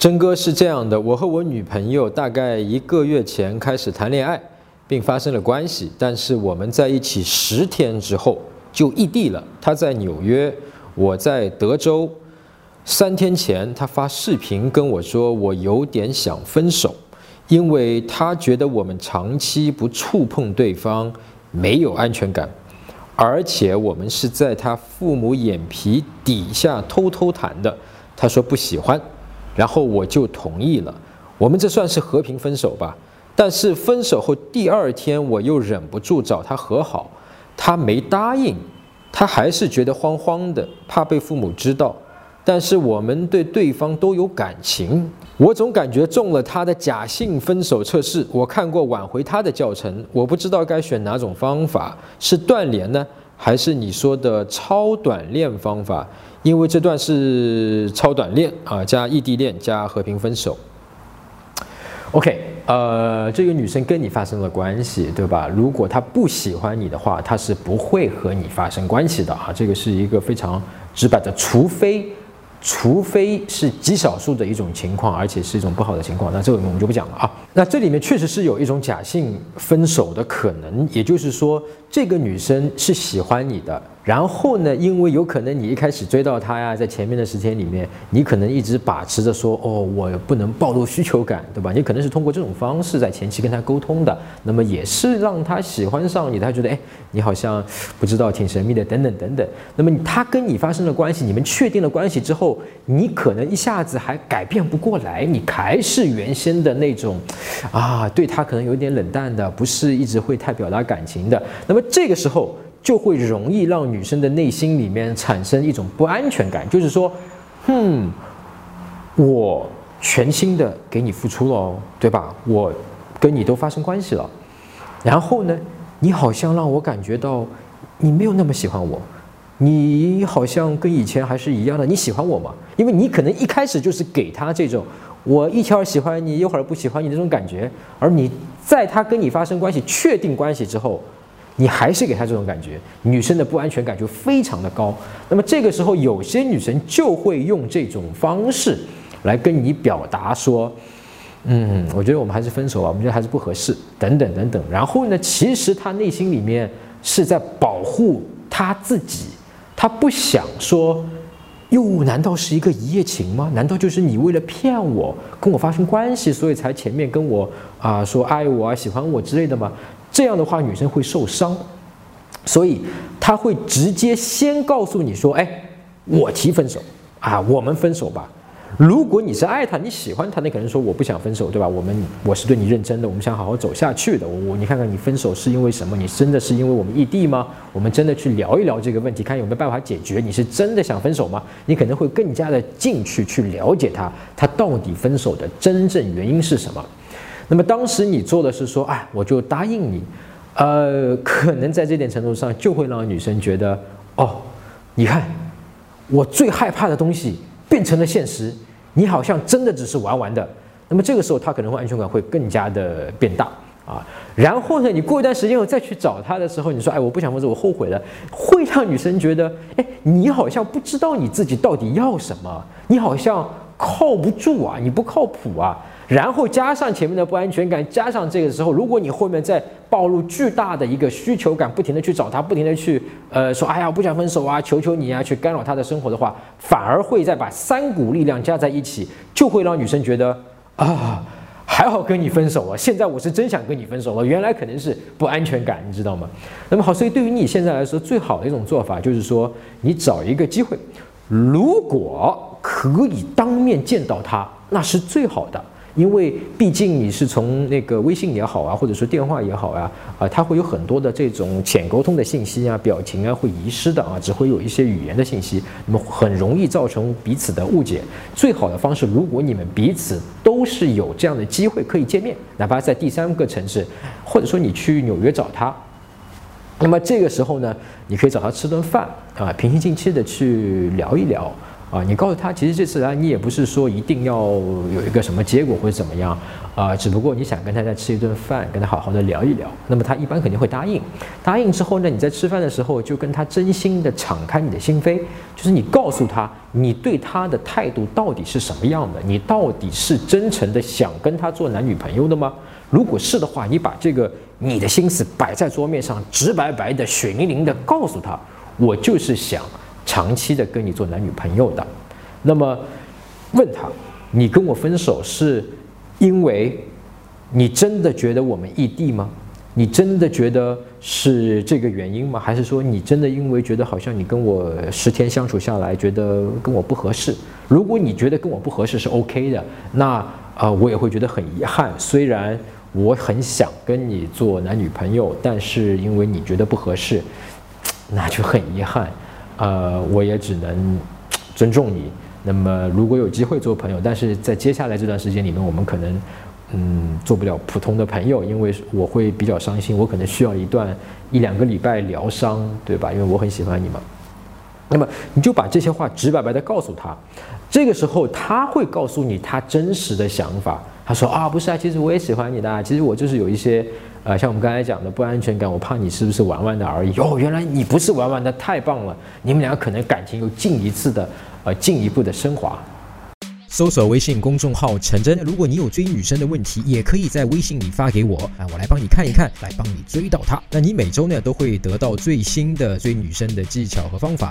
真哥是这样的，我和我女朋友大概一个月前开始谈恋爱，并发生了关系，但是我们在一起十天之后就异地了。她在纽约，我在德州。三天前，她发视频跟我说，我有点想分手，因为她觉得我们长期不触碰对方，没有安全感，而且我们是在她父母眼皮底下偷偷谈的。她说不喜欢。然后我就同意了，我们这算是和平分手吧。但是分手后第二天，我又忍不住找他和好，他没答应，他还是觉得慌慌的，怕被父母知道。但是我们对对方都有感情，我总感觉中了他的假性分手测试。我看过挽回他的教程，我不知道该选哪种方法，是断联呢，还是你说的超短链方法？因为这段是超短恋啊，加异地恋加和平分手。OK，呃，这个女生跟你发生了关系，对吧？如果她不喜欢你的话，她是不会和你发生关系的啊。这个是一个非常直白的，除非。除非是极少数的一种情况，而且是一种不好的情况，那这个我们就不讲了啊。那这里面确实是有一种假性分手的可能，也就是说，这个女生是喜欢你的。然后呢？因为有可能你一开始追到他呀，在前面的时间里面，你可能一直把持着说，哦，我不能暴露需求感，对吧？你可能是通过这种方式在前期跟他沟通的，那么也是让他喜欢上你，他觉得，哎，你好像不知道，挺神秘的，等等等等。那么他跟你发生了关系，你们确定了关系之后，你可能一下子还改变不过来，你还是原先的那种，啊，对他可能有点冷淡的，不是一直会太表达感情的。那么这个时候。就会容易让女生的内心里面产生一种不安全感，就是说，嗯，我全心的给你付出了，对吧？我跟你都发生关系了，然后呢，你好像让我感觉到你没有那么喜欢我，你好像跟以前还是一样的，你喜欢我吗？因为你可能一开始就是给他这种我一会儿喜欢你，一会儿不喜欢你那种感觉，而你在他跟你发生关系、确定关系之后。你还是给他这种感觉，女生的不安全感就非常的高。那么这个时候，有些女生就会用这种方式来跟你表达说：“嗯，我觉得我们还是分手吧，我们觉得还是不合适，等等等等。”然后呢，其实她内心里面是在保护她自己，她不想说：“又，难道是一个一夜情吗？难道就是你为了骗我，跟我发生关系，所以才前面跟我啊说爱我啊、喜欢我之类的吗？”这样的话，女生会受伤，所以她会直接先告诉你说：“哎，我提分手啊，我们分手吧。”如果你是爱他，你喜欢他，你可能说我不想分手，对吧？我们我是对你认真的，我们想好好走下去的。我我你看看你分手是因为什么？你真的是因为我们异地吗？我们真的去聊一聊这个问题，看有没有办法解决？你是真的想分手吗？你可能会更加的进去去了解他，他到底分手的真正原因是什么。那么当时你做的是说，哎，我就答应你，呃，可能在这点程度上就会让女生觉得，哦，你看，我最害怕的东西变成了现实，你好像真的只是玩玩的。那么这个时候他可能会安全感会更加的变大啊。然后呢，你过一段时间后再去找他的时候，你说，哎，我不想分手，我后悔了，会让女生觉得，哎，你好像不知道你自己到底要什么，你好像靠不住啊，你不靠谱啊。然后加上前面的不安全感，加上这个时候，如果你后面再暴露巨大的一个需求感，不停的去找他，不停的去呃说，哎呀，我不想分手啊，求求你啊，去干扰他的生活的话，反而会再把三股力量加在一起，就会让女生觉得啊，还好跟你分手啊，现在我是真想跟你分手了，原来可能是不安全感，你知道吗？那么好，所以对于你现在来说，最好的一种做法就是说，你找一个机会，如果可以当面见到他，那是最好的。因为毕竟你是从那个微信也好啊，或者说电话也好啊，啊，它会有很多的这种浅沟通的信息啊、表情啊会遗失的啊，只会有一些语言的信息，那么很容易造成彼此的误解。最好的方式，如果你们彼此都是有这样的机会可以见面，哪怕在第三个城市，或者说你去纽约找他，那么这个时候呢，你可以找他吃顿饭啊，平心静气的去聊一聊。啊，你告诉他，其实这次来你也不是说一定要有一个什么结果或者怎么样啊，只不过你想跟他再吃一顿饭，跟他好好的聊一聊。那么他一般肯定会答应。答应之后呢，你在吃饭的时候就跟他真心的敞开你的心扉，就是你告诉他你对他的态度到底是什么样的，你到底是真诚的想跟他做男女朋友的吗？如果是的话，你把这个你的心思摆在桌面上，直白白的、血淋淋的告诉他，我就是想。长期的跟你做男女朋友的，那么问他，你跟我分手是因为你真的觉得我们异地吗？你真的觉得是这个原因吗？还是说你真的因为觉得好像你跟我十天相处下来，觉得跟我不合适？如果你觉得跟我不合适是 OK 的，那啊我也会觉得很遗憾。虽然我很想跟你做男女朋友，但是因为你觉得不合适，那就很遗憾。呃，我也只能 尊重你。那么，如果有机会做朋友，但是在接下来这段时间里面，我们可能嗯做不了普通的朋友，因为我会比较伤心，我可能需要一段一两个礼拜疗伤，对吧？因为我很喜欢你嘛。那么，你就把这些话直白白的告诉他，这个时候他会告诉你他真实的想法。他说啊，不是啊，其实我也喜欢你的，其实我就是有一些。呃，像我们刚才讲的不安全感，我怕你是不是玩玩的而已。哦，原来你不是玩玩的，太棒了！你们俩可能感情又进一次的，呃，进一步的升华。搜索微信公众号陈真，如果你有追女生的问题，也可以在微信里发给我啊，我来帮你看一看，来帮你追到她。那你每周呢都会得到最新的追女生的技巧和方法。